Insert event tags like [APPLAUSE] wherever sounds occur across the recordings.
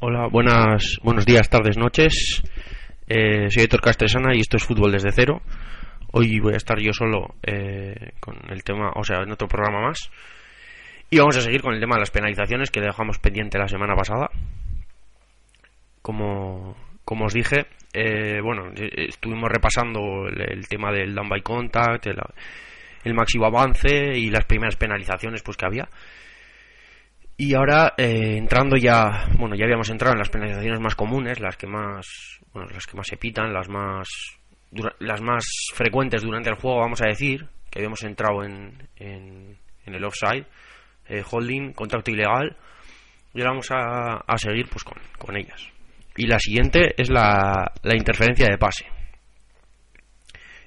Hola, buenas, buenos días, tardes, noches. Eh, soy Héctor Castresana y esto es Fútbol desde cero. Hoy voy a estar yo solo eh, con el tema, o sea, en otro programa más. Y vamos a seguir con el tema de las penalizaciones que dejamos pendiente la semana pasada. Como, como os dije, eh, bueno, estuvimos repasando el, tema del down by contact, el, el máximo avance y las primeras penalizaciones pues que había. Y ahora eh, entrando ya, bueno, ya habíamos entrado en las penalizaciones más comunes, las que más, bueno, las que más se pitan, las más, las más frecuentes durante el juego, vamos a decir, que habíamos entrado en, en, el offside, eh, holding, contacto ilegal, y ahora vamos a, a seguir pues con, con, ellas. Y la siguiente es la, la interferencia de pase.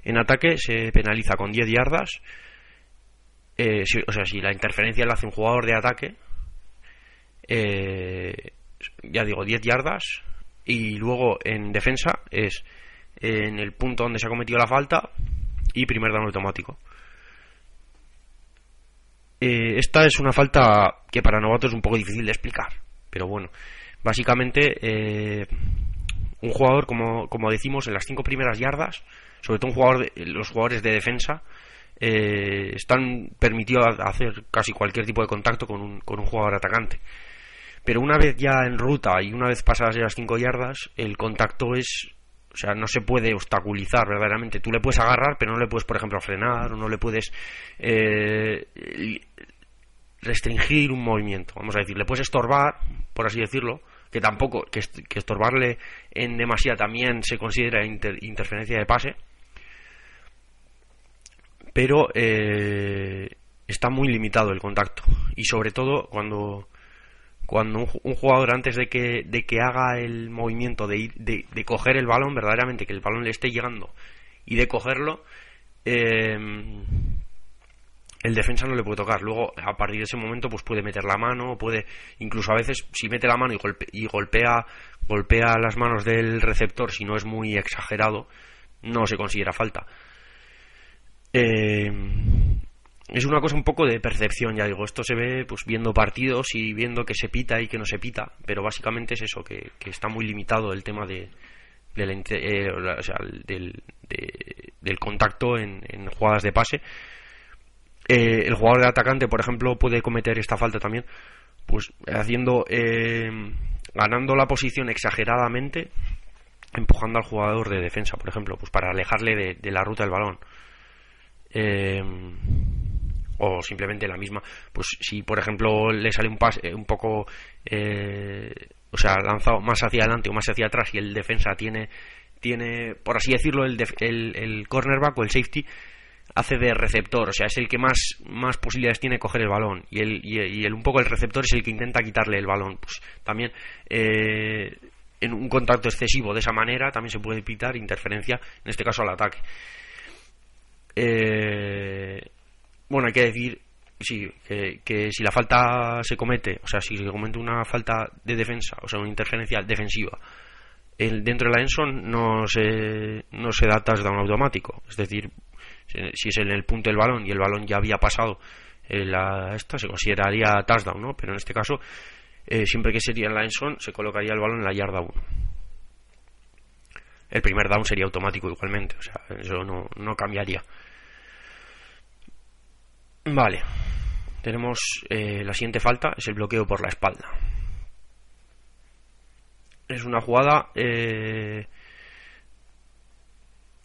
En ataque se penaliza con 10 yardas, eh, o sea, si la interferencia la hace un jugador de ataque, eh, ya digo, 10 yardas. Y luego en defensa es en el punto donde se ha cometido la falta y primer daño automático. Eh, esta es una falta que para novatos es un poco difícil de explicar, pero bueno, básicamente eh, un jugador, como, como decimos, en las cinco primeras yardas, sobre todo un jugador los jugadores de defensa, están permitidos hacer casi cualquier tipo de contacto con un, con un jugador atacante. Pero una vez ya en ruta y una vez pasadas las 5 yardas, el contacto es. O sea, no se puede obstaculizar verdaderamente. Tú le puedes agarrar, pero no le puedes, por ejemplo, frenar o no le puedes eh, restringir un movimiento. Vamos a decir, le puedes estorbar, por así decirlo, que tampoco, que, estorbarle en demasía también se considera interferencia de pase. Pero eh, está muy limitado el contacto. Y sobre todo cuando cuando un, jugador antes de que, de que haga el movimiento de, de, coger el balón, verdaderamente que el balón le esté llegando y de cogerlo, em, el defensa no le puede tocar. Luego, a partir de ese momento, pues puede meter la mano, puede, incluso a veces, si mete la mano y, y golpea, golpea las manos del receptor, si no es muy exagerado, no se considera falta. Eh, es una cosa un poco de percepción, ya digo, esto se ve pues viendo partidos y viendo que se pita y que no se pita, pero básicamente es eso, que, está muy limitado el tema de, del, eh, del, contacto en, jugadas de pase. Eh, el jugador de atacante, por ejemplo, puede cometer esta falta también, pues haciendo, eh, ganando la posición exageradamente, empujando al jugador de defensa, por ejemplo, pues para alejarle de, de la ruta del balón. Eh, o simplemente la misma. Pues si, por ejemplo, le sale un pase eh, un poco, eh, o sea, lanzado más hacia adelante o más hacia atrás y el defensa tiene, tiene por así decirlo, el, el, el cornerback o el safety hace de receptor, o sea, es el que más, más posibilidades tiene coger el balón y el, y el, un poco el receptor es el que intenta quitarle el balón. Pues también eh, en un contacto excesivo de esa manera también se puede pitar interferencia, en este caso al ataque. Eh, bueno, hay que decir que, si la falta se comete, o sea, si se comete una falta de defensa, o sea, una interferencia defensiva, el, dentro de la Enson no se, no se da touchdown automático. Es decir, si es en el punto del balón y el balón ya había pasado la, esta, se consideraría touchdown, ¿no? Pero en este caso, eh, siempre que sería en la Enson, se colocaría el balón en la yarda 1. El primer down sería automático igualmente, o sea, eso no cambiaría. Vale. Tenemos eh, la siguiente falta, es el bloqueo por la espalda. Es una jugada... Eh,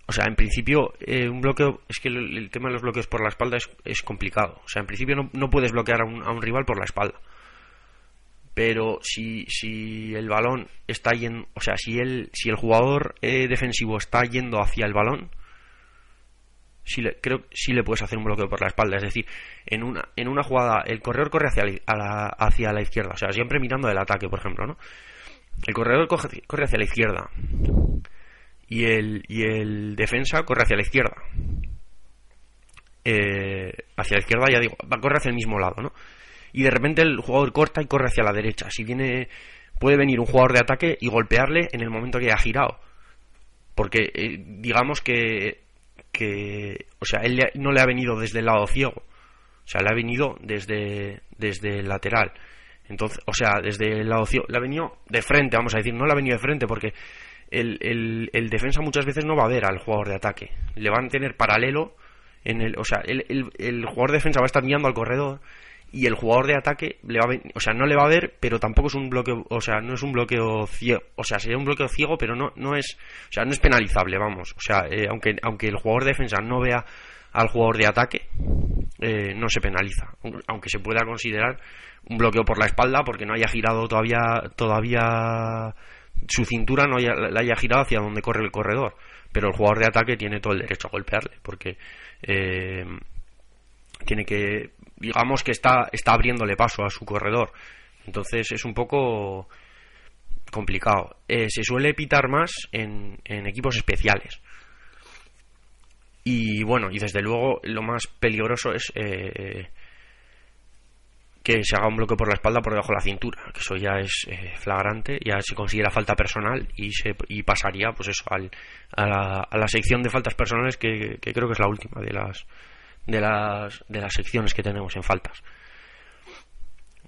o sea, en principio, eh, un bloqueo... Es que el, tema de los bloqueos por la espalda es, complicado. O sea, en principio no, puedes bloquear a un, rival por la espalda. Pero si, si el balón está yendo... O sea, si el, si el jugador defensivo está yendo hacia el balón sí le, creo sí le puedes hacer un bloqueo por la espalda. Es decir, en una, en una jugada, el corredor corre hacia la, hacia la izquierda, o sea, siempre mirando el ataque, por ejemplo, ¿no? El corredor corre hacia la izquierda y el, y el defensa corre hacia la izquierda. Eh, hacia la izquierda, ya digo, va, corre hacia el mismo lado, ¿no? Y de repente el jugador corta y corre hacia la derecha. Si viene, puede venir un jugador de ataque y golpearle en el momento que haya girado. Porque eh, digamos que que, o sea, él no le ha venido desde el lado ciego, o sea, le ha venido desde, desde el lateral. Entonces, o sea, desde el lado ciego, la ha venido de frente, vamos a decir, no la ha venido de frente porque el, el, el, defensa muchas veces no va a ver al jugador de ataque. Le van a tener paralelo en el, o sea, el, el, el jugador de defensa va a estar mirando al corredor y el jugador de ataque le va a o sea, no le va a ver, pero tampoco es un bloqueo, o sea, no es un bloqueo ciego, o sea, sería un bloqueo ciego, pero no no es, o sea, no es penalizable, vamos, o sea, eh, aunque aunque el jugador de defensa no vea al jugador de ataque, eh, no se penaliza, aunque se pueda considerar un bloqueo por la espalda porque no haya girado todavía todavía su cintura no haya, la haya girado hacia donde corre el corredor, pero el jugador de ataque tiene todo el derecho a golpearle porque eh, tiene que digamos que está, está abriéndole paso a su corredor. Entonces es un poco complicado. Eh, se suele pitar más en, en, equipos especiales. Y bueno, y desde luego lo más peligroso es eh, que se haga un bloque por la espalda por debajo de la cintura, que eso ya es eh, flagrante, ya se considera falta personal y se y pasaría pues eso al, a, la, a la sección de faltas personales que, que creo que es la última de las de las, de las secciones que tenemos en faltas.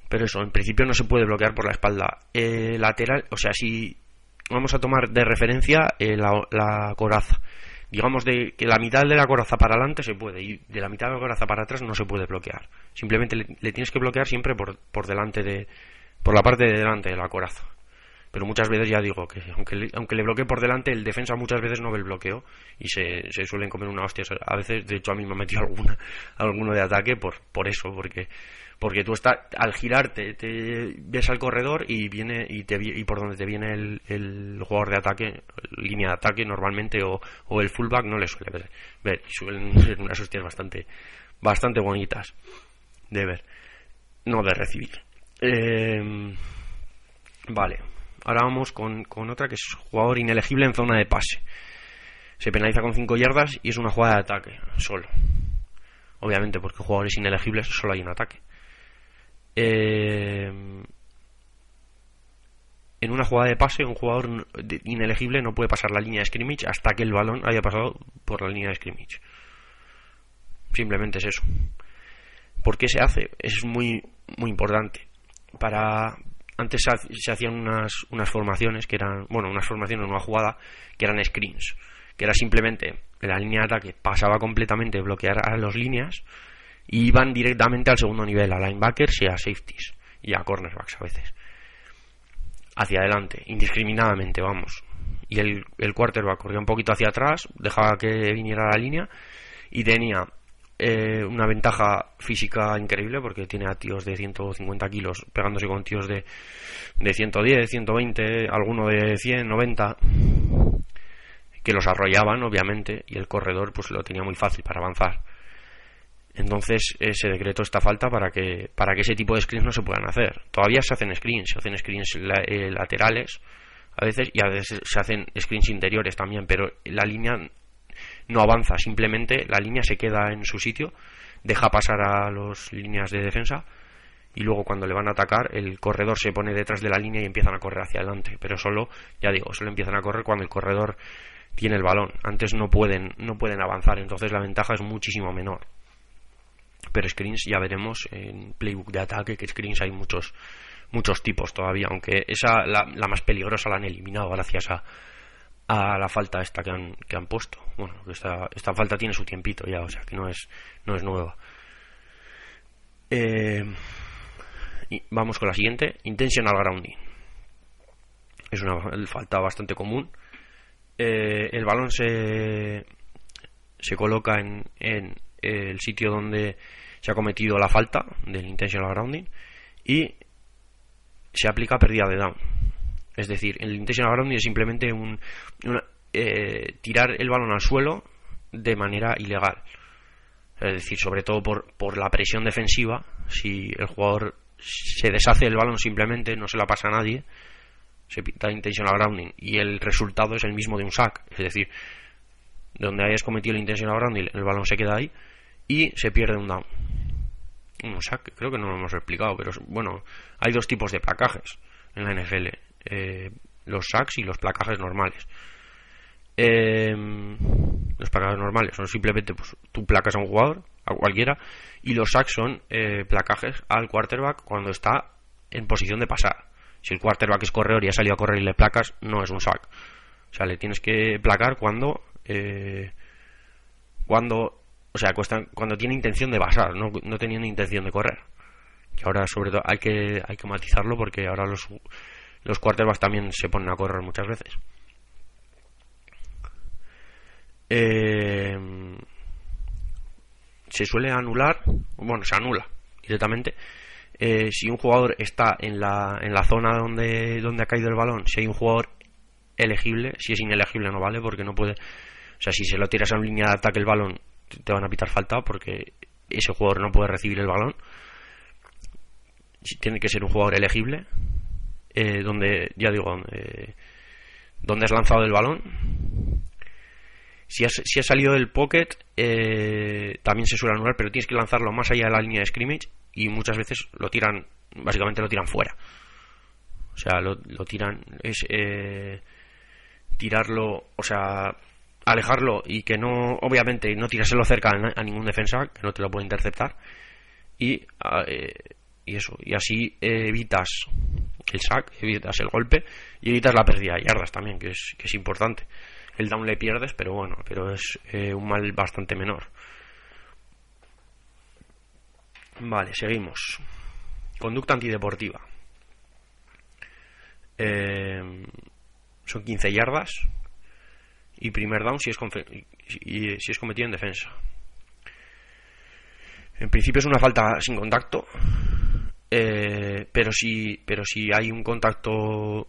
Pero eso, en principio no se puede bloquear por la espalda. Eh, lateral, o sea, si vamos a tomar de referencia eh, la, coraza, digamos de que la mitad de la coraza para adelante se puede y de la mitad de la coraza para atrás no se puede bloquear. Simplemente le, le tienes que bloquear siempre por, por delante de, por la parte de delante de la coraza pero muchas veces ya digo que aunque le, aunque le bloquee por delante, el defensa muchas veces no ve el bloqueo y se, se suelen comer una hostia. A veces, de hecho, a mí me ha metido [LAUGHS] alguna, alguno de ataque por, por eso, porque porque tú estás al girarte te ves al corredor y viene y te y por donde te viene el, el jugador de ataque línea de ataque normalmente o, o el fullback no le suele ver, ver suelen [LAUGHS] ser unas hostias bastante bastante bonitas de ver no de recibir. Eh, vale Ahora vamos con, otra que es jugador inelegible en zona de pase. Se penaliza con 5 yardas y es una jugada de ataque, solo. Obviamente, porque jugadores inelegibles solo hay un ataque. Eh, en una jugada de pase, un jugador inelegible no puede pasar la línea de scrimmage hasta que el balón haya pasado por la línea de scrimmage. Simplemente es eso. ¿Por qué se hace? Es muy, muy importante. Para, antes se hacían unas, unas formaciones que eran, bueno, unas formaciones, una jugada que eran screens, que era simplemente la línea de ataque pasaba completamente bloquear a las líneas y iban directamente al segundo nivel, a linebackers y a safeties y a cornerbacks a veces. Hacia adelante, indiscriminadamente, vamos. Y el, el quarterback corría un poquito hacia atrás, dejaba que viniera la línea y tenía eh, una ventaja física increíble porque tiene a tíos de 150 kilos pegándose con tíos de, de 110, 120, alguno de 100, 90 que los arrollaban obviamente y el corredor pues lo tenía muy fácil para avanzar. Entonces se decretó esta falta para que para que ese tipo de screens no se puedan hacer. Todavía se hacen screens se hacen screens eh, laterales a veces y a veces se hacen screens interiores también pero la línea no avanza, simplemente la línea se queda en su sitio, deja pasar a las líneas de defensa y luego cuando le van a atacar el corredor se pone detrás de la línea y empiezan a correr hacia adelante, pero solo, ya digo, solo empiezan a correr cuando el corredor tiene el balón, antes no pueden no pueden avanzar, entonces la ventaja es muchísimo menor. Pero screens ya veremos en playbook de ataque que screens hay muchos muchos tipos todavía, aunque esa la, la más peligrosa la han eliminado gracias a a la falta esta que han, que han puesto. Bueno, esta, esta falta tiene su tiempito ya, o sea que no es, no es nueva. Eh, y vamos con la siguiente, intentional grounding. Es una falta bastante común. Eh, el balón se, se coloca en, en el sitio donde se ha cometido la falta del intentional grounding y se aplica pérdida de down es decir, el intentional grounding es simplemente un, eh, tirar el balón al suelo de manera ilegal. Es decir, sobre todo por, por la presión defensiva, si el jugador se deshace el balón simplemente, no se la pasa a nadie, se pinta intentional grounding y el resultado es el mismo de un sack. Es decir, donde hayas cometido el intentional grounding, el balón se queda ahí y se pierde un down. Un sack, creo que no lo hemos explicado, pero bueno, hay dos tipos de placajes en la NFL. Eh, los sacks y los placajes normales. Eh, los placajes normales son simplemente pues, tú placas a un jugador, a cualquiera, y los sacks son eh, placajes al quarterback cuando está en posición de pasar. Si el quarterback es corredor y ha salido a correr y le placas, no es un sack. O sea, le tienes que placar cuando. Eh, cuando. O sea, cuando tiene intención de pasar, no, no teniendo intención de correr. Que ahora, sobre todo, hay que, hay que matizarlo porque ahora los, los quarterbacks también se ponen a correr muchas veces. Eh, se suele anular, bueno, se anula directamente eh, si un jugador está en la, en la zona donde, donde ha caído el balón, si hay un jugador elegible, si es inelegible no vale porque no puede, o sea, si se lo tiras a una línea de ataque el balón te van a pitar falta porque ese jugador no puede recibir el balón. Tiene que ser un jugador elegible, eh, donde, ya digo, eh, donde has lanzado el balón. Si has, si has salido del pocket, también se suele anular, pero tienes que lanzarlo más allá de la línea de scrimmage y muchas veces lo tiran, básicamente lo tiran fuera. O sea, lo, tiran, es eh, tirarlo, o sea, alejarlo y que no, obviamente, no tirárselo cerca a, ningún defensa, que no te lo puede interceptar. Y, ah, eh, y eso, y así evitas el sack, evitas el golpe y evitas la pérdida de yardas también, que es, que es importante. El down le pierdes, pero bueno, pero es eh, un mal bastante menor. Vale, seguimos. Conducta antideportiva. Eh, son 15 yardas. Y primer down si es, si es cometido en defensa. En principio es una falta sin contacto. Eh, pero si pero si hay un contacto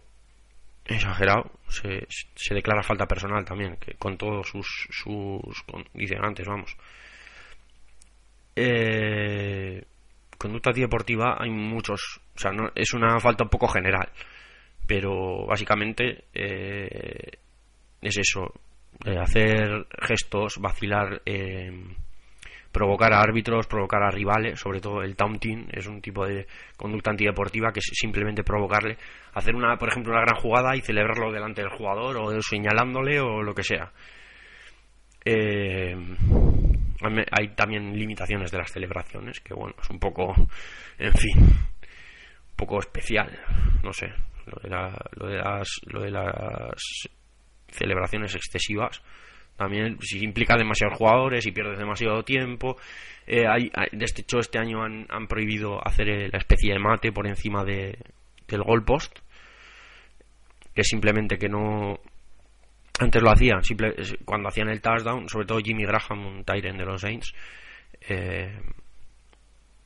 exagerado se, declara falta personal también que con todos sus sus condicionantes vamos. Eh, conducta deportiva hay muchos, o sea, no, es una falta un poco general, pero básicamente eh, es eso, hacer gestos, vacilar, eh, provocar a árbitros, provocar a rivales, sobre todo el taunting es un tipo de conducta antideportiva que es simplemente provocarle, hacer una, por ejemplo, una gran jugada y celebrarlo delante del jugador o señalándole o lo que sea. Eh, hay también limitaciones de las celebraciones, que bueno, es un poco, en fin, un poco especial, no sé, lo de, lo de, las, lo de las celebraciones excesivas también si implica demasiados jugadores y pierdes demasiado tiempo eh, hay, de este hecho este año han, han prohibido hacer la especie de mate por encima de, del goal post que simplemente que no antes lo hacían, simple, cuando hacían el touchdown, sobre todo Jimmy Graham, un Tyren de los Saints, eh,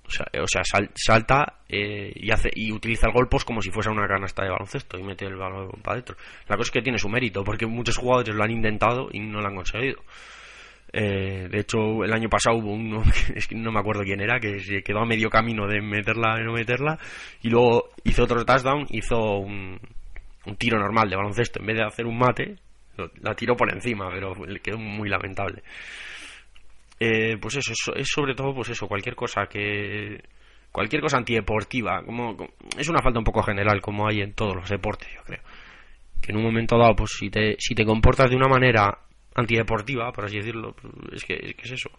o sea, salta eh, y hace y utiliza el gol como si fuese una canasta de baloncesto y mete el balón para adentro. La cosa es que tiene su mérito, porque muchos jugadores lo han intentado y no lo han conseguido. Eh, de hecho, el año pasado hubo uno, [LAUGHS] es que no me acuerdo quién era, que se quedó a medio camino de meterla y no meterla, y luego hizo otro touchdown, hizo un, un tiro normal de baloncesto, en vez de hacer un mate, la tiró por encima, pero le quedó muy lamentable. Eh, pues eso, es, sobre todo pues eso, cualquier cosa que cualquier cosa antideportiva, como, es una falta un poco general como hay en todos los deportes, yo creo. Que en un momento dado, pues si te si te comportas de una manera antideportiva, por así decirlo, pues, es que, es, eso.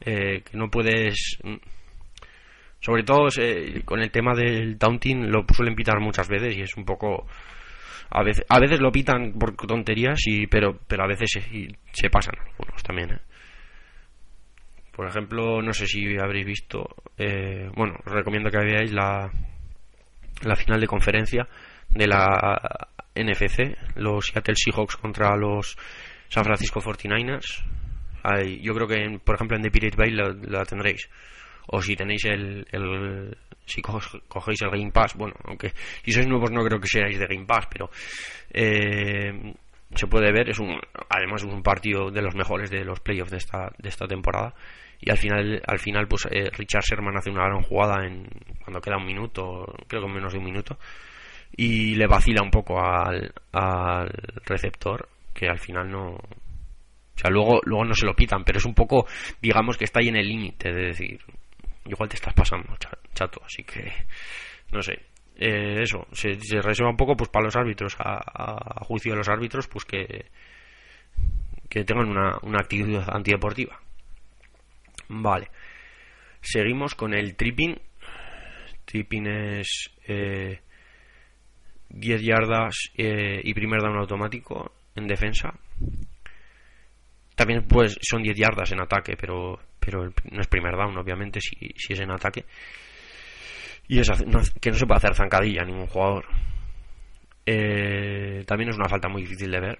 Eh, que no puedes sobre todo con el tema del taunting lo suelen pitar muchas veces y es un poco a veces, a veces lo pitan por tonterías, y, pero, pero a veces se, se pasan algunos también. ¿eh? Por ejemplo, no sé si habréis visto, eh, bueno, os recomiendo que veáis la, la final de conferencia de la NFC, los Seattle Seahawks contra los San Francisco 49ers. yo creo que, por ejemplo, en The Pirate Bay la tendréis o si tenéis el, el si cogéis el Game Pass, bueno, aunque si sois nuevos no creo que seáis de Game Pass, pero eh, se puede ver, es un además es un partido de los mejores de los playoffs de esta de esta temporada y al final al final pues eh, Richard Sherman hace una gran jugada en cuando queda un minuto, creo que menos de un minuto y le vacila un poco al, al receptor que al final no o sea, luego, luego no se lo pitan, pero es un poco, digamos que está ahí en el límite de decir, igual te estás pasando, chato, así que no sé. Eh, eso, se, reserva un poco pues para los árbitros, a, juicio de los árbitros, pues que, que tengan una, una actitud antideportiva. Vale. Seguimos con el tripping. tipping es eh, 10 yardas eh, y primer down automático en defensa. También pues son 10 yardas en ataque, pero pero no es primer down, obviamente, si, si es en ataque. Y es que no se puede hacer zancadilla a ningún jugador. Eh, también es una falta muy difícil de ver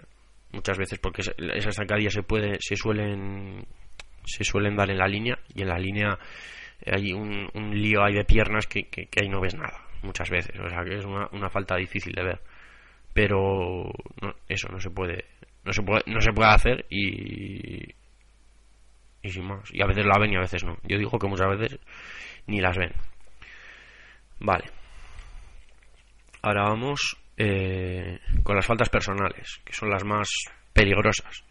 muchas veces porque esas zancadillas se puede se suelen se suelen dar en la línea y en la línea hay un, lío ahí de piernas que, que, ahí no ves nada muchas veces. O sea que es una, una falta difícil de ver. Pero eso no se puede no se puede no se puede hacer y y sin más. Y a veces la ven y a veces no. Yo digo que muchas veces ni las ven vale ahora vamos eh, con las faltas personales que son las más peligrosas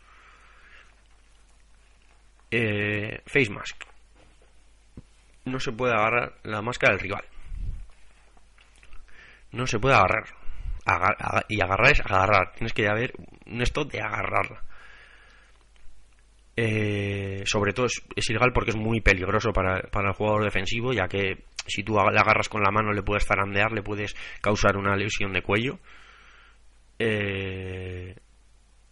eh, face mask no se puede agarrar la máscara del rival. No se puede agarrar. y agarrar es agarrar. Tienes que haber un esto de agarrarla. Eh, sobre todo es, ilegal porque es muy peligroso para, el jugador defensivo, ya que si tú le agarras con la mano le puedes zarandear, le puedes causar una lesión de cuello. Eh,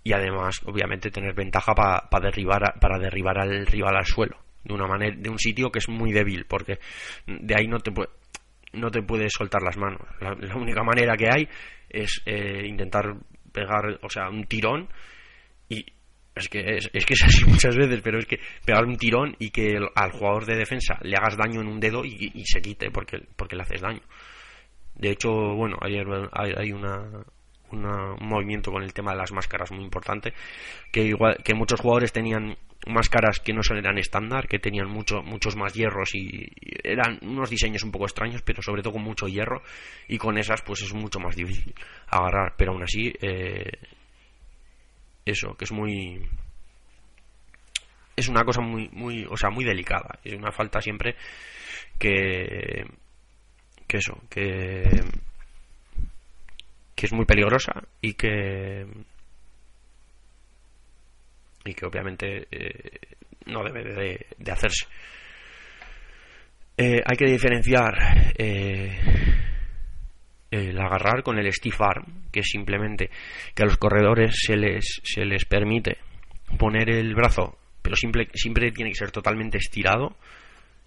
y además, obviamente, tener ventaja para derribar, para derribar al rival al suelo de una manera de un sitio que es muy débil porque de ahí no te no te puedes soltar las manos la, única manera que hay es eh, intentar pegar o sea un tirón y es que es, que es así [LAUGHS] muchas veces pero es que pegar un tirón y que al jugador de defensa le hagas daño en un dedo y, se quite porque porque le haces daño. De hecho bueno ayer hay una un movimiento con el tema de las máscaras muy importante que igual que muchos jugadores tenían máscaras que no eran estándar que tenían mucho, muchos más hierros y eran unos diseños un poco extraños pero sobre todo con mucho hierro y con esas pues es mucho más difícil agarrar. Pero aún así eh, eso que es muy es una cosa muy muy o sea muy delicada es una falta siempre que que eso que que es muy peligrosa y que y que obviamente eh, no debe de, hacerse. Eh, hay que diferenciar eh, el agarrar con el stiff arm, que es simplemente que a los corredores se les, se les permite poner el brazo, pero simple, siempre tiene que ser totalmente estirado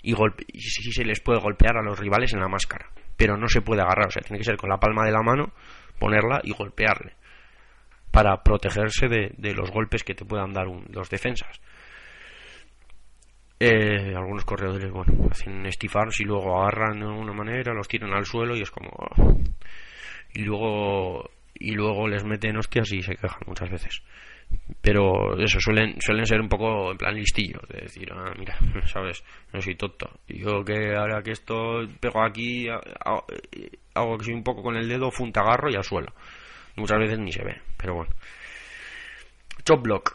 y, y si se les puede golpear a los rivales en la máscara, pero no se puede agarrar, o sea, tiene que ser con la palma de la mano, ponerla y golpearle para protegerse de, los golpes que te puedan dar los defensas. Eh, algunos corredores, bueno, hacen estifars y luego agarran de alguna manera, los tiran al suelo y es como. Y luego y luego les meten hostias y se quejan muchas veces. Pero eso suelen suelen ser un poco en plan listillos, de decir, ah, mira, [LAUGHS] sabes, no soy tonto. Yo que ahora que esto pego aquí, hago que soy un poco con el dedo, funta agarro y al suelo muchas veces ni se ve, pero bueno. Chop block.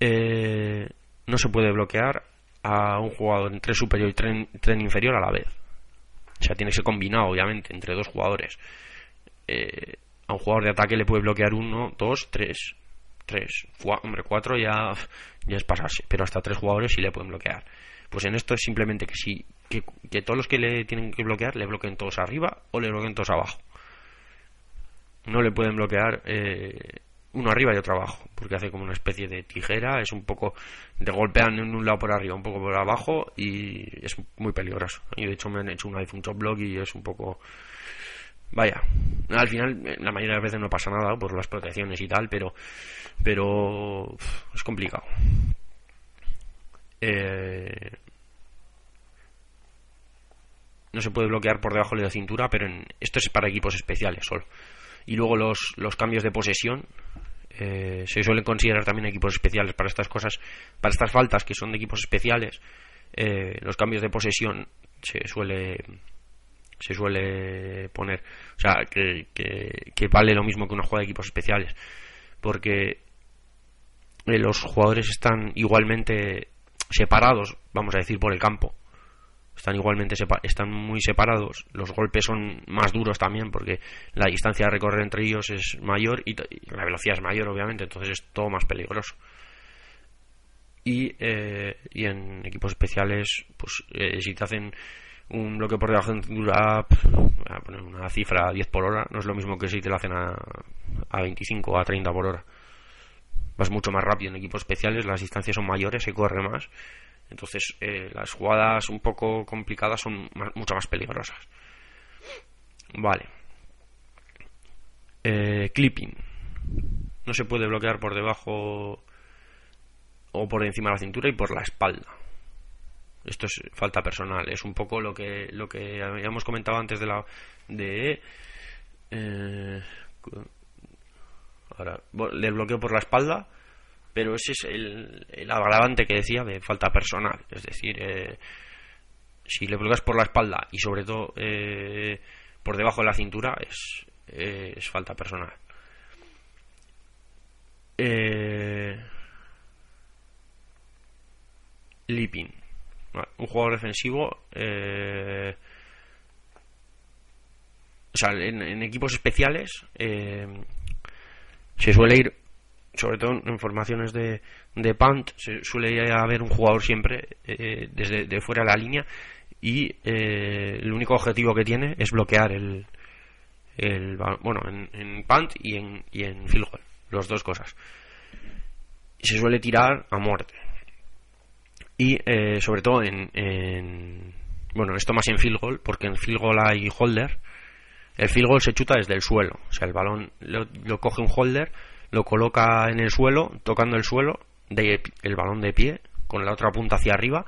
Eh, no se puede bloquear a un jugador en tren superior y tren, inferior a la vez. O sea, tiene que ser combinado, obviamente, entre dos jugadores. Eh, a un jugador de ataque le puede bloquear uno, dos, tres. Tres. hombre, cuatro ya, ya es pasarse. Pero hasta tres jugadores sí le pueden bloquear. Pues en esto es simplemente que si que, que todos los que le tienen que bloquear le bloqueen todos arriba o le bloqueen todos abajo no le pueden bloquear eh, uno arriba y otro abajo, porque hace como una especie de tijera, es un poco, de golpean en un lado por arriba, un poco por abajo y es muy peligroso. Y de hecho me han hecho un iPhone top block y es un poco... Vaya, al final la mayoría de las veces no pasa nada por las protecciones y tal, pero pero es complicado. Eh, no se puede bloquear por debajo de la cintura, pero en, esto es para equipos especiales solo y luego los, los cambios de posesión eh, se suelen considerar también equipos especiales para estas cosas, para estas faltas que son de equipos especiales. Eh, los cambios de posesión se suele se suele poner, o sea, que, que, vale lo mismo que una jugada de equipos especiales, porque eh, los jugadores están igualmente separados, vamos a decir, por el campo están igualmente están muy separados los golpes son más duros también porque la distancia de recorrer entre ellos es mayor y, la velocidad es mayor obviamente entonces es todo más peligroso y, eh, y en equipos especiales pues eh, si te hacen un bloqueo por debajo de cintura, a una cifra 10 por hora, no es lo mismo que si te lo hacen a, a 25 o a 30 por hora. Vas mucho más rápido en equipos especiales, las distancias son mayores, se corre más. Entonces, eh, las jugadas un poco complicadas son mucho más peligrosas. Vale. Eh, clipping. No se puede bloquear por debajo o por encima de la cintura y por la espalda. Esto es falta personal. Es un poco lo que lo que habíamos comentado antes de la de eh, ahora del bloqueo por la espalda, pero ese es el, el agravante que decía de falta personal. Es decir, eh, si le bloqueas por la espalda y sobre todo eh, por debajo de la cintura es, es falta personal. Eh, Lipin. Un jugador defensivo. Eh, o sea, en, equipos especiales eh, se suele ir, sobre todo en formaciones de, de punt, se suele haber un jugador siempre eh, desde de fuera de la línea y el único objetivo que tiene es bloquear el, el bueno, en, en punt y en, y en field goal, las dos cosas. Se suele tirar a muerte y eh, sobre todo en, bueno esto más en field goal porque en field goal hay holder el field goal se chuta desde el suelo o sea el balón lo, coge un holder lo coloca en el suelo tocando el suelo de, el balón de pie con la otra punta hacia arriba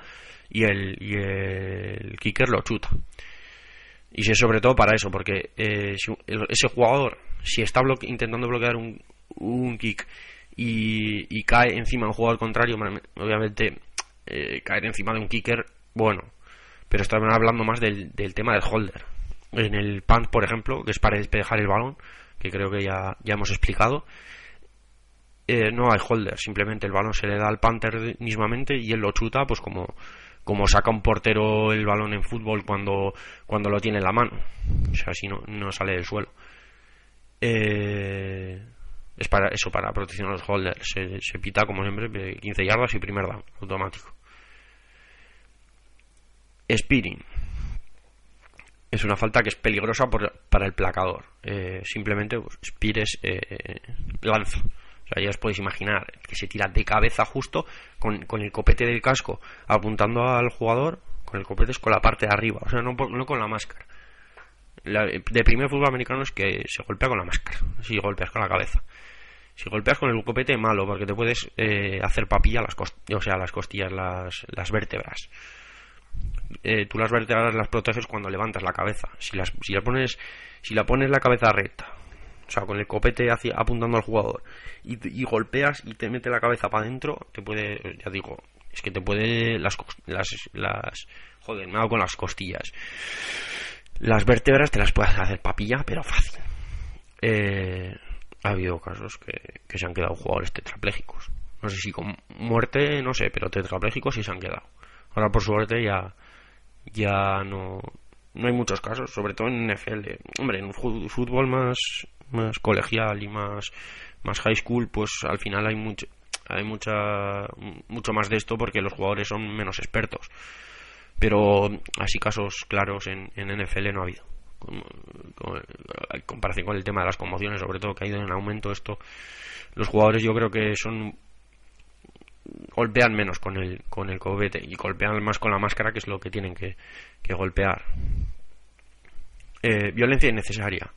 y el, y el kicker lo chuta y si es sobre todo para eso porque eh, ese jugador si está intentando bloquear un, un kick y, y cae encima de un jugador contrario obviamente eh, caer encima de un kicker, bueno, pero estaban hablando más del, tema del holder. En el punt, por ejemplo, que es para despejar el balón, que creo que ya, ya hemos explicado, eh, no hay holder, simplemente el balón se le da al punter mismamente y él lo chuta, pues como, como saca un portero el balón en fútbol cuando, cuando lo tiene en la mano. O sea, si no, no sale del suelo. Eh, es para eso, para protección a los holders. Se, pita, como siempre, 15 yardas y primer down, automático. Speeding. Es una falta que es peligrosa para el placador. Eh, simplemente, pues, speed es eh, lanza. O sea, ya os podéis imaginar que se tira de cabeza justo con, el copete del casco apuntando al jugador. Con el copete es con la parte de arriba, o sea, no, con la máscara. de primer fútbol americano es que se golpea con la máscara, si golpeas con la cabeza. Si golpeas con el copete, malo, porque te puedes eh, hacer papilla las, o sea, las costillas, las, las vértebras. Eh, tú las vértebras las proteges cuando levantas la cabeza. Si, las, si, la pones, si la pones la cabeza recta, o sea, con el copete hacia, apuntando al jugador, y, golpeas y te mete la cabeza para adentro, te puede, ya digo, es que te puede las, las, las joder, hago con las costillas. Las vértebras te las puedes hacer papilla, pero fácil. Eh, ha habido casos que, que se han quedado jugadores tetraplégicos. No sé si con muerte, no sé, pero tetraplégicos sí se han quedado. Ahora por suerte ya ya no no hay muchos casos, sobre todo en NFL. Hombre, en fútbol más más colegial y más más high school, pues al final hay mucho hay mucha mucho más de esto porque los jugadores son menos expertos. Pero así casos claros en, en NFL no ha habido. en comparación con el tema de las conmociones, sobre todo que ha ido en aumento esto, los jugadores yo creo que son golpean menos con el, con el cobete y golpean más con la máscara, que es lo que tienen que, golpear. Eh, violencia innecesaria.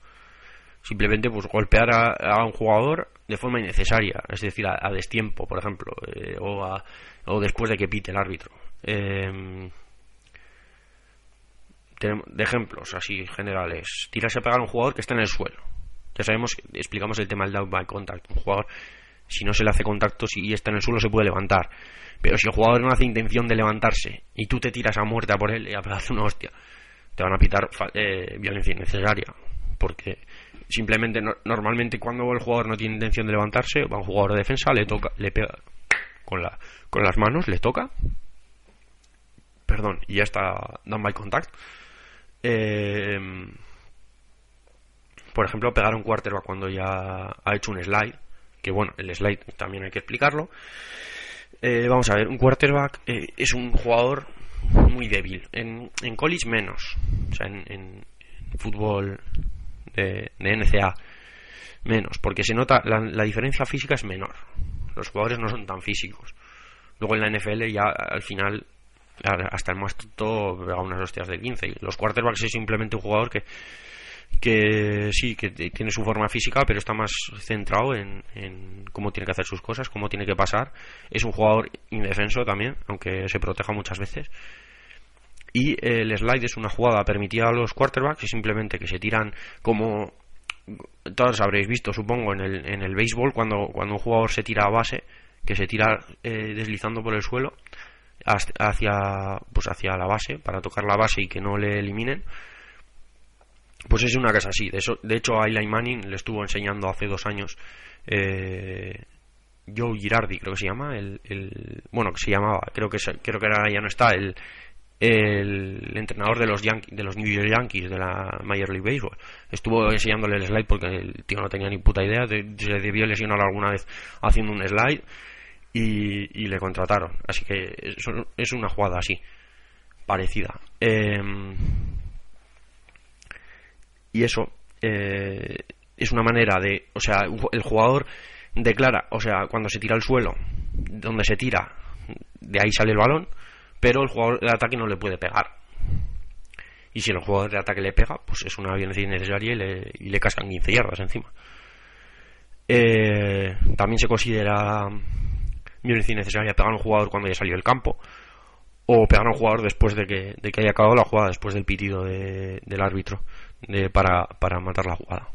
Simplemente pues golpear a, un jugador de forma innecesaria, es decir, a, destiempo, por ejemplo, eh, o, o después de que pite el árbitro. Eh, de ejemplos así generales, tirarse a pegar a un jugador que está en el suelo. Ya sabemos, explicamos el tema del down by contact. Un jugador si no se le hace contacto y está en el suelo se puede levantar. Pero si el jugador no hace intención de levantarse y tú te tiras a muerte a por él y a una hostia, te van a pitar eh, violencia innecesaria. Porque simplemente normalmente cuando el jugador no tiene intención de levantarse, va un jugador de defensa, le toca, le pega con, la, con las manos, le toca, perdón, y ya está done by contact. Eh, por ejemplo, pegar un quarterback cuando ya ha hecho un slide que bueno, el slide también hay que explicarlo. Eh, vamos a ver, un quarterback eh, es un jugador muy débil. En, en college menos. O sea, en, en fútbol de, NCA menos. Porque se nota, la, la diferencia física es menor. Los jugadores no son tan físicos. Luego en la NFL ya al final hasta el más tonto pega unas hostias de 15. Los quarterbacks es simplemente un jugador que que sí, que tiene su forma física, pero está más centrado en, en, cómo tiene que hacer sus cosas, cómo tiene que pasar. Es un jugador indefenso también, aunque se proteja muchas veces. Y el slide es una jugada permitida a los quarterbacks, simplemente que se tiran como todos habréis visto, supongo, en el, en el béisbol, cuando, cuando un jugador se tira a base, que se tira eh, deslizando por el suelo hacia, pues hacia la base, para tocar la base y que no le eliminen pues es una casa así. De, eso, de hecho, a Eli Manning le estuvo enseñando hace dos años eh, Joe Girardi, creo que se llama. El, el, bueno, que se llamaba, creo que, creo que ahora ya no está, el, el entrenador de los, de los New York Yankees de la Major League Baseball. Estuvo enseñándole el slide porque el tío no tenía ni puta idea. De, se debió lesionar alguna vez haciendo un slide y, le contrataron. Así que es, es una jugada así, parecida. Eh, y eso eh, es una manera de, o sea, el jugador declara, o sea, cuando se tira al suelo, donde se tira, de ahí sale el balón, pero el jugador de ataque no le puede pegar. Y si el jugador de ataque le pega, pues es una violencia innecesaria y le, y le cascan 15 yardas encima. Eh, también se considera violencia innecesaria pegar a un jugador cuando haya salido del campo o pegar a un jugador después de que, de que haya acabado la jugada, después del pitido de, del árbitro de, para, para matar la jugada.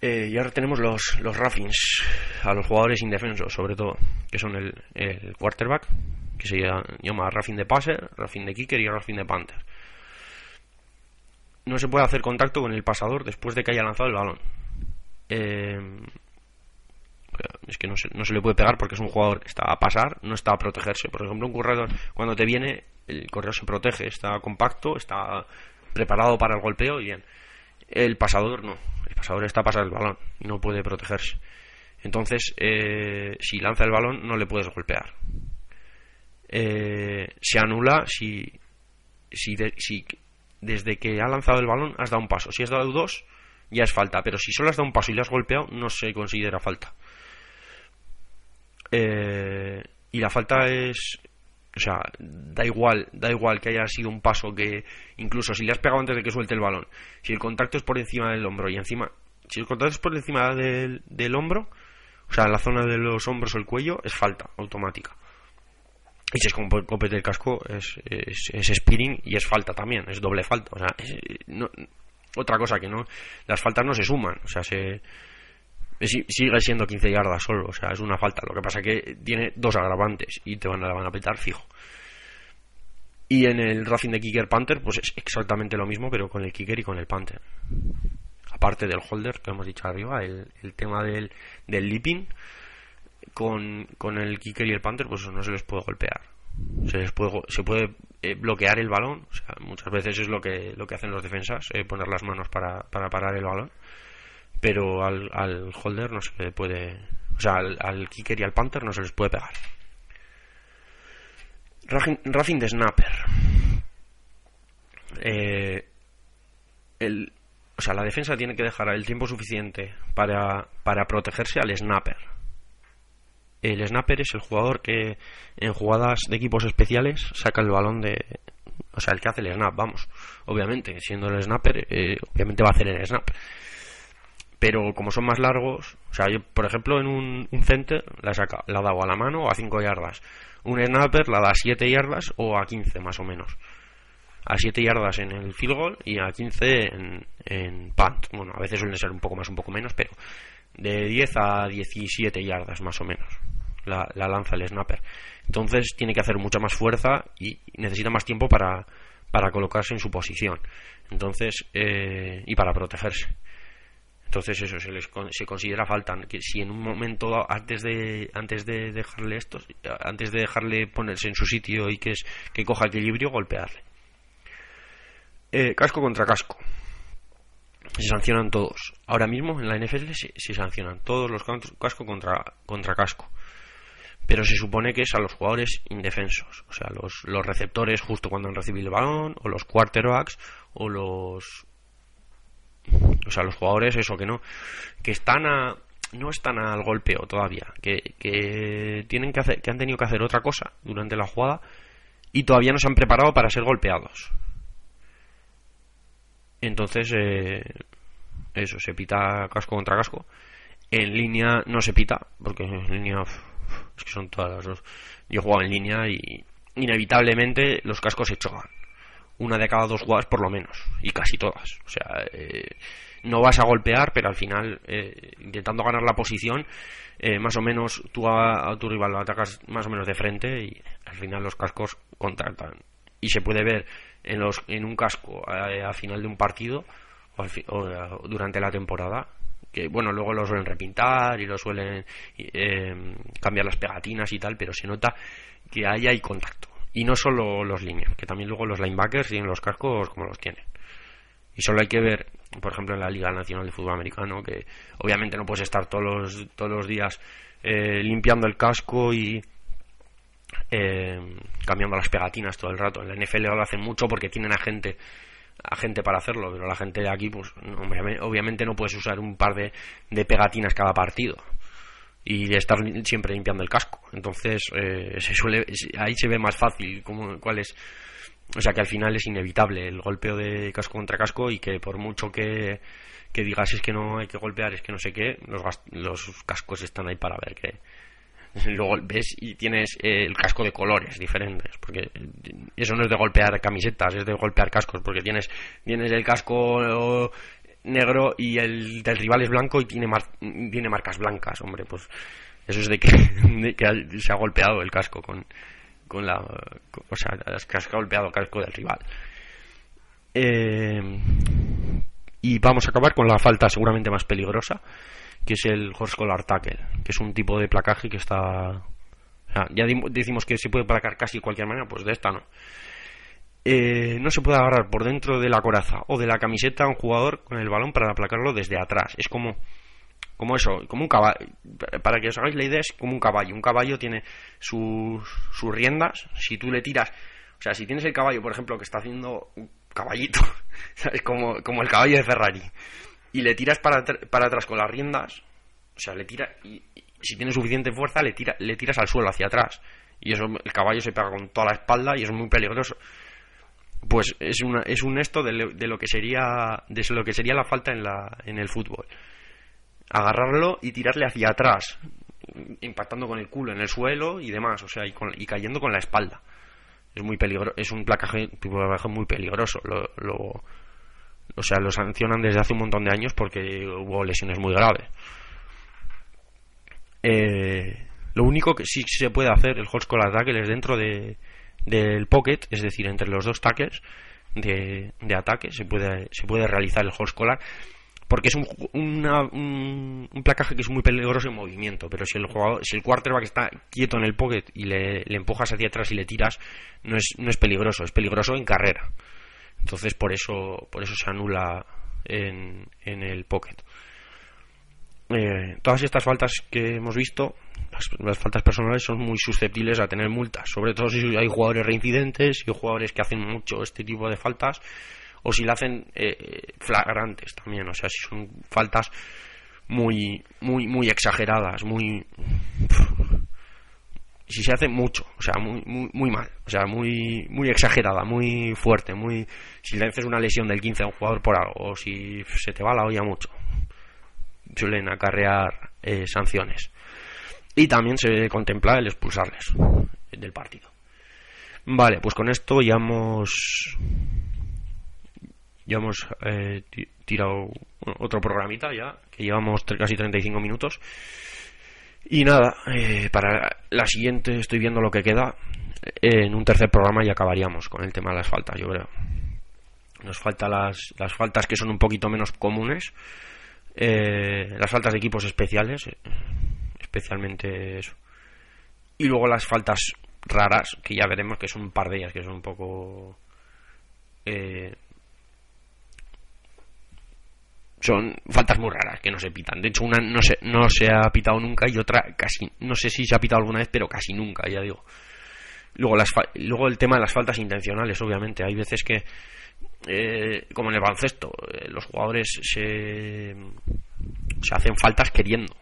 Eh, y ahora tenemos los, los a los jugadores indefensos, sobre todo, que son el, el quarterback, que se llama roughing de passer, roughing de kicker y roughing de panther. No se puede hacer contacto con el pasador después de que haya lanzado el balón. Eh, es que no se, no se le puede pegar porque es un jugador que está a pasar, no está a protegerse. Por ejemplo, un corredor, cuando te viene, el corredor se protege, está compacto, está preparado para el golpeo y bien. El pasador no, el pasador está a pasar el balón no puede protegerse. Entonces, eh, si lanza el balón, no le puedes golpear. Eh, se anula si, si, si desde que ha lanzado el balón has dado un paso. Si has dado dos, ya es falta. Pero si solo has dado un paso y le has golpeado, no se considera falta. Eh, y la falta es o sea, da igual, da igual que haya sido un paso que incluso si le has pegado antes de que suelte el balón, si el contacto es por encima del hombro y encima, si el contacto es por encima del, del hombro, o sea, en la zona de los hombros o el cuello, es falta automática. Y si es con copete del casco, es, es, es, spinning y es falta también, es doble falta. O sea, no, otra cosa que no, las faltas no se suman, o sea, se, sigue siendo 15 yardas solo, o sea, es una falta. Lo que pasa que tiene dos agravantes y te van a, van a petar fijo. Y en el Racing de Kicker Panther, pues es exactamente lo mismo, pero con el Kicker y con el Panther. Aparte del holder que hemos dicho arriba, el, el tema del, del leaping, con, con el Kicker y el Panther, pues no se les puede golpear. Se les puede, se puede eh, bloquear el balón, o sea, muchas veces es lo que, lo que hacen los defensas, eh, poner las manos para, para parar el balón pero al, al holder no se le puede, o sea, al, al, kicker y al panther no se les puede pegar. Racing de snapper. Eh, el, o sea, la defensa tiene que dejar el tiempo suficiente para, para protegerse al snapper. El snapper es el jugador que en jugadas de equipos especiales saca el balón de... O sea, el que hace el snap, vamos. Obviamente, siendo el snapper, eh, obviamente va a hacer el snap pero como son más largos, o sea, yo, por ejemplo, en un, un center la, saca, la dado a la mano o a 5 yardas. Un snapper la da a 7 yardas o a 15 más o menos. A 7 yardas en el field goal y a 15 en, en punt. Bueno, a veces suelen ser un poco más, un poco menos, pero de 10 a 17 yardas más o menos la, la lanza el snapper. Entonces tiene que hacer mucha más fuerza y necesita más tiempo para, para colocarse en su posición. Entonces, eh, y para protegerse. Entonces eso se les se considera falta que si en un momento antes de antes de dejarle esto, antes de dejarle ponerse en su sitio y que es que coja equilibrio golpearle. Eh, casco contra casco. Se sancionan todos. Ahora mismo en la NFL se, sancionan todos los casco contra contra casco. pero se supone que es a los jugadores indefensos, o sea, los, los receptores justo cuando han recibido el balón, o los quarterbacks, o los... O sea, los jugadores, eso que no, que están a, no están al golpeo todavía, que, que tienen que hacer, que han tenido que hacer otra cosa durante la jugada y todavía no se han preparado para ser golpeados. Entonces, eh, eso, se pita casco contra casco. En línea no se pita, porque en línea es que son todas las dos. Yo jugaba en línea y inevitablemente los cascos se chocan. Una de cada dos jugadas por lo menos, y casi todas. O sea, eh, no vas a golpear, pero al final, eh, intentando ganar la posición, eh, más o menos tú a, tu rival lo atacas más o menos de frente y al final los cascos contactan. Y se puede ver en, los, en un casco a, final de un partido o, durante la temporada que bueno luego lo suelen repintar y lo suelen eh, cambiar las pegatinas y tal pero se nota que ahí hay contacto. Y no solo los líneas que también luego los linebackers tienen los cascos como los tienen. Y solo hay que ver por ejemplo en la Liga Nacional de Fútbol Americano que obviamente no puedes estar todos los, todos los días eh, limpiando el casco y eh, cambiando las pegatinas todo el rato en la NFL lo hacen mucho porque tienen a gente a gente para hacerlo, pero la gente de aquí, pues obviamente no puedes usar un par de, de pegatinas cada partido y estar siempre limpiando el casco. Entonces, eh, se suele, ahí se ve más fácil como, cuál es. O sea que al final es inevitable el golpeo de casco contra casco y que por mucho que, que digas es que no hay que golpear, es que no sé qué, los, los cascos están ahí para ver que, [LAUGHS] luego ves y tienes eh, el casco de colores diferentes, porque eso no es de golpear camisetas, es de golpear cascos, porque tienes, tienes el casco negro y el del rival es blanco y tiene, tiene marcas blancas, hombre, pues eso es de que, [LAUGHS] se ha golpeado el casco con, con la... o sea, que has golpeado el casco del rival. Eh, y vamos a acabar con la falta seguramente más peligrosa, que es el horse collar tackle, que es un tipo de placaje que está... ya decimos que se puede placar casi de cualquier manera, pues de esta no. Eh, no se puede agarrar por dentro de la coraza o de la camiseta a un jugador con el balón para aplacarlo desde atrás. Es como, como eso, como un caballo. Para que os hagáis la idea, es como un caballo. Un caballo tiene sus, sus riendas. Si tú le tiras, o sea, si tienes el caballo, por ejemplo, que está haciendo un caballito, [LAUGHS] es como, como el caballo de Ferrari y le tiras para, para atrás con las riendas, o sea, le tira y, si tiene suficiente fuerza le tira, le tiras al suelo hacia atrás y eso el caballo se pega con toda la espalda y es muy peligroso. Pues es una, es un esto de, lo que sería de lo que sería la falta en la en el fútbol. Agarrarlo y tirarle hacia atrás, impactando con el culo en el suelo y demás, o sea, y, y cayendo con la espalda. Es muy peligroso, es un placaje, muy peligroso. lo, o sea, lo sancionan desde hace un montón de años porque hubo lesiones muy graves. Eh, lo único que sí se puede hacer el horse collar tackle dentro de, del pocket, es decir, entre los dos tackles de, de ataque se puede, se puede realizar el horse collar porque es un, un, placaje que es muy peligroso en movimiento, pero si el jugador, si el quarterback está quieto en el pocket y le, le empujas hacia atrás y le tiras, no es, no es peligroso, es peligroso en carrera. Entonces por eso, por eso se anula en, en el Pocket. Eh, todas estas faltas que hemos visto, las, faltas personales, son muy susceptibles a tener multas, sobre todo si hay jugadores reincidentes y jugadores que hacen mucho este tipo de faltas, o si la hacen eh, flagrantes también, o sea, si son faltas muy, muy, muy exageradas, muy si se hace mucho, o sea, muy, muy, muy mal, o sea, muy, muy exagerada, muy fuerte, muy, si le haces una lesión del 15 a un jugador por algo, o si se te va la olla mucho, suelen acarrear eh, sanciones. Y también se contempla el expulsarles del partido. Vale, pues con esto ya hemos, ya hemos eh, tirado otro programita ya, que llevamos casi 35 minutos. Y nada, eh, para la siguiente estoy viendo lo que queda. En un tercer programa y acabaríamos con el tema de las faltas, yo creo. Nos faltan las, las faltas que son un poquito menos comunes. Eh, las faltas de equipos especiales, eh, especialmente eso. Y luego las faltas raras, que ya veremos que son un par de ellas, que son un poco... son faltas muy raras que no se pitan. De hecho, una no se, no se ha pitado nunca y otra casi, no sé si se ha pitado alguna vez, pero casi nunca, ya digo. Luego, las, luego el tema de las faltas intencionales, obviamente. Hay veces que, eh, como en el baloncesto, eh, los jugadores se, se hacen faltas queriendo.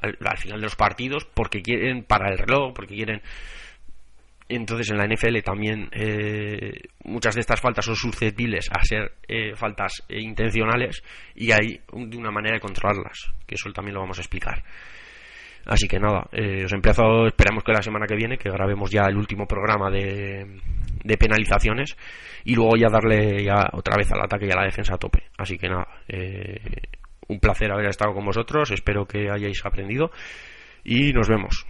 Al, al final de los partidos, porque quieren parar el reloj, porque quieren entonces en la NFL también eh, muchas de estas faltas son susceptibles a ser eh, faltas eh, intencionales y hay de una manera de controlarlas, que eso también lo vamos a explicar. Así que nada, os empiezo, esperamos que la semana que viene, que grabemos ya el último programa de, de penalizaciones y luego ya darle ya otra vez al ataque y a la defensa a tope. Así que nada, un placer haber estado con vosotros, espero que hayáis aprendido y nos vemos.